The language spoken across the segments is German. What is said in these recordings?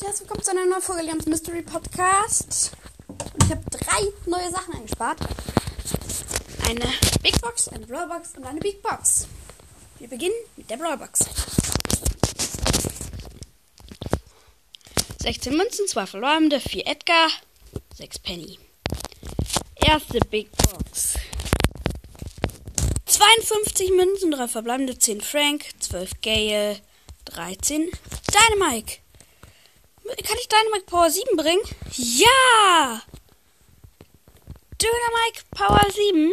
und herzlich willkommen zu einer neuen Folge Leons Mystery Podcast. Und ich habe drei neue Sachen eingespart. Eine Big Box, eine Brawl Box und eine Big Box. Wir beginnen mit der Brawl Box. 16 Münzen, 2 verbleibende, 4 Edgar, 6 Penny. Erste Big Box. 52 Münzen, 3 verbleibende, 10 Frank, 12 Gale, 13 Dynamike. Kann ich Dynamite Power 7 bringen? Ja! Dynamite Power 7.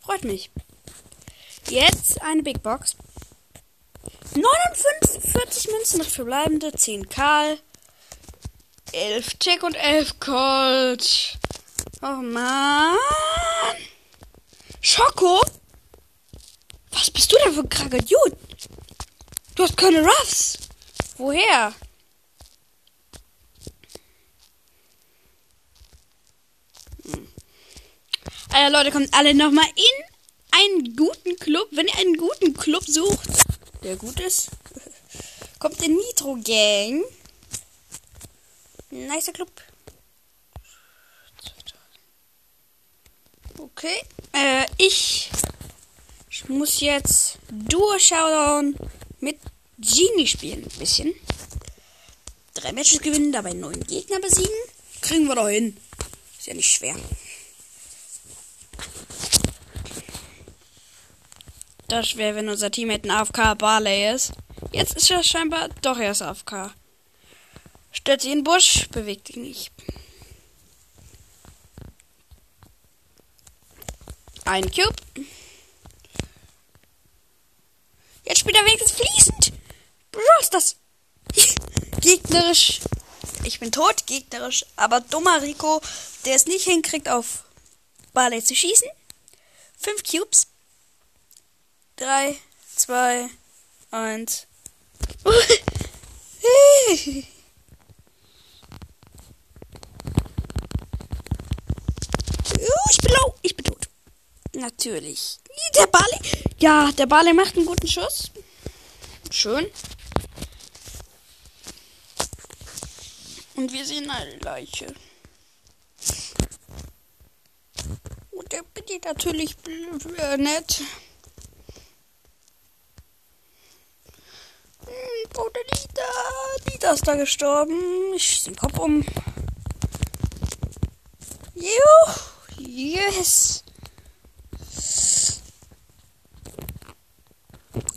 Freut mich. Jetzt eine Big Box. 49 Münzen noch verbleibende, 10 Karl, 11 Tick und 11 Colt. Oh man. Schoko? Was bist du denn für ein Dude? Du hast keine Ruffs. Woher? Hm. Also Leute, kommt alle nochmal in einen guten Club. Wenn ihr einen guten Club sucht, der gut ist, kommt in Nitro Gang. Nicer Club. Okay. Äh, ich, ich muss jetzt Duo Showdown mit Genie spielen. Ein bisschen. Drei Matches gewinnen, dabei neun Gegner besiegen. Kriegen wir doch hin. Ist ja nicht schwer. Das wäre, wenn unser Teammate ein AFK Barley ist. Jetzt ist er scheinbar doch erst AFK. Stellt sich in den Busch, bewegt sich nicht. Ein Cube. Jetzt spielt er wenigstens fließend. Bro, ist das gegnerisch. Ich bin tot, gegnerisch. Aber dummer Rico, der es nicht hinkriegt, auf Barley zu schießen. Fünf Cubes. Drei, zwei, eins. ich bin low. Ich bin. Natürlich. Der Barley. Ja, der Barley macht einen guten Schuss. Schön. Und wir sehen eine Leiche. Und der bedient natürlich äh, nett. Hm, oh, der Lida. Lida ist da gestorben. Ich schieße den Kopf um. Juhu. Yes.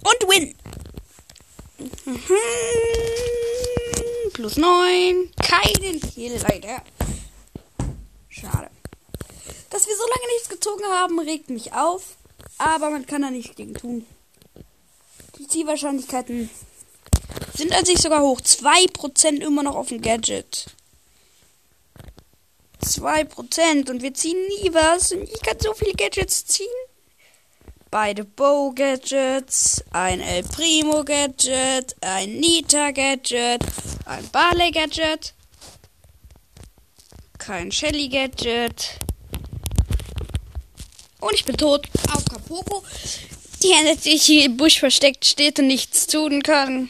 Und win. Mhm. Plus 9. Keinen Kill, leider. Schade. Dass wir so lange nichts gezogen haben, regt mich auf. Aber man kann da nichts gegen tun. Die Zielwahrscheinlichkeiten sind an sich sogar hoch. 2% immer noch auf dem Gadget. 2% und wir ziehen nie was. Und ich kann so viele Gadgets ziehen. Beide Bow Gadgets, ein El Primo Gadget, ein Nita Gadget, ein Barley Gadget, kein Shelly Gadget. Und ich bin tot auf Kapoko, die hinter sich im Busch versteckt steht und nichts tun kann.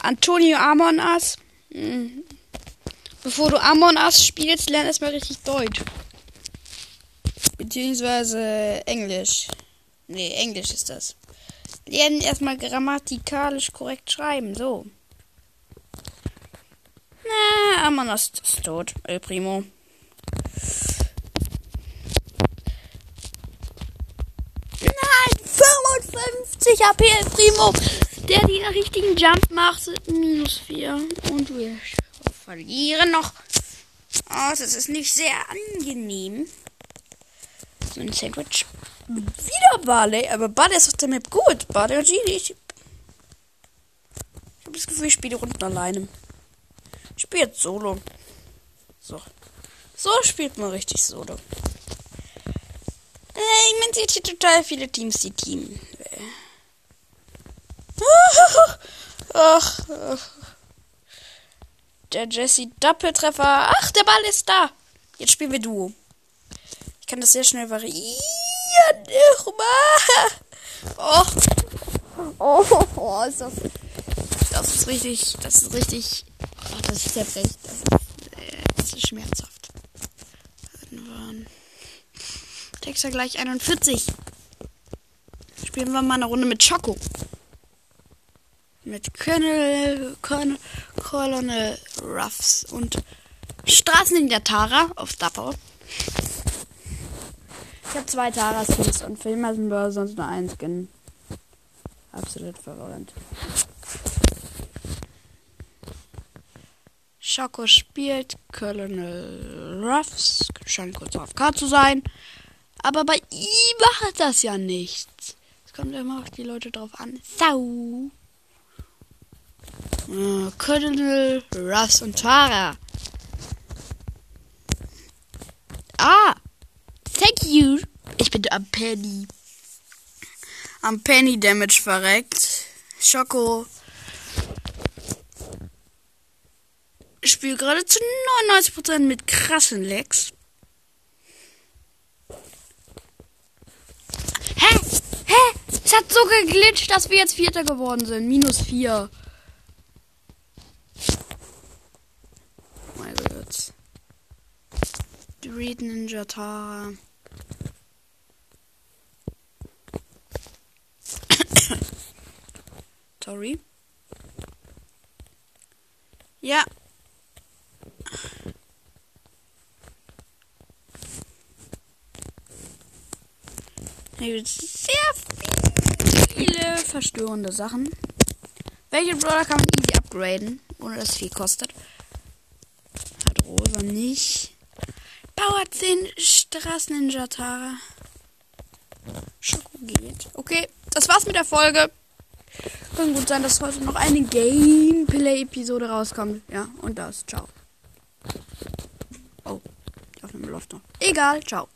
Antonio Amon Ass. Hm. Bevor du Amon Ass spielst, lern erstmal richtig Deutsch. Beziehungsweise Englisch. Nee, Englisch ist das. Lernen erstmal grammatikalisch korrekt schreiben, so. Na, Amon Ass ist tot. El Primo. Nein, 55 AP El Primo. Der die einen richtigen Jump macht, minus 4. Und wir verlieren noch. Oh, das ist nicht sehr angenehm. So ein Sandwich. Wieder Barley, aber Barley ist auf der Map gut. Barley und Genie. Ich, habe das Gefühl, ich spiele Runden alleine. Ich spiele jetzt Solo. So. So spielt man richtig Solo. Äh, man sieht hier total viele Teams, die Team. Ach, ach. Der Jesse Doppeltreffer. Ach, der Ball ist da. Jetzt spielen wir Duo. Ich kann das sehr schnell variieren. Oh. Oh, oh ist das. Das ist richtig. Das ist richtig. Oh, das ist zerbricht. Das ist, äh, das ist schmerzhaft. Texter gleich 41. Spielen wir mal eine Runde mit Choco. Mit Colonel, Colonel, Colonel Ruffs und Straßen in der Tara auf Dapper. Ich habe zwei Tara-Skins und Filmer sind aber sonst nur ein Skin. Absolut verwirrend. Schoko spielt Colonel Ruffs. Scheint kurz auf K zu sein. Aber bei ihm macht das ja nichts. Es kommt immer auf die Leute drauf an. Sau. Uh, Colonel Ruffs und Tara. Ah! Thank you! Ich bin am Penny. Am Penny Damage verreckt. Schoko. Spiel gerade zu 99% mit krassen Lecks. Hä? Hä? Es hat so geglitscht, dass wir jetzt Vierter geworden sind. Minus 4. Mein Gott. Read Ninja Tara. Sorry. Ja. Hier gibt sehr viele verstörende Sachen. Welche Brawler kann man easy upgraden, ohne dass es viel kostet? Hat Rosa nicht. Power 10 Straßen Ninja Tara. Schoko geht. Okay, das war's mit der Folge. Kann gut sein, dass heute noch eine Gameplay-Episode rauskommt. Ja, und das. Ciao. Oh, die Aufnahme läuft noch. Egal, ciao.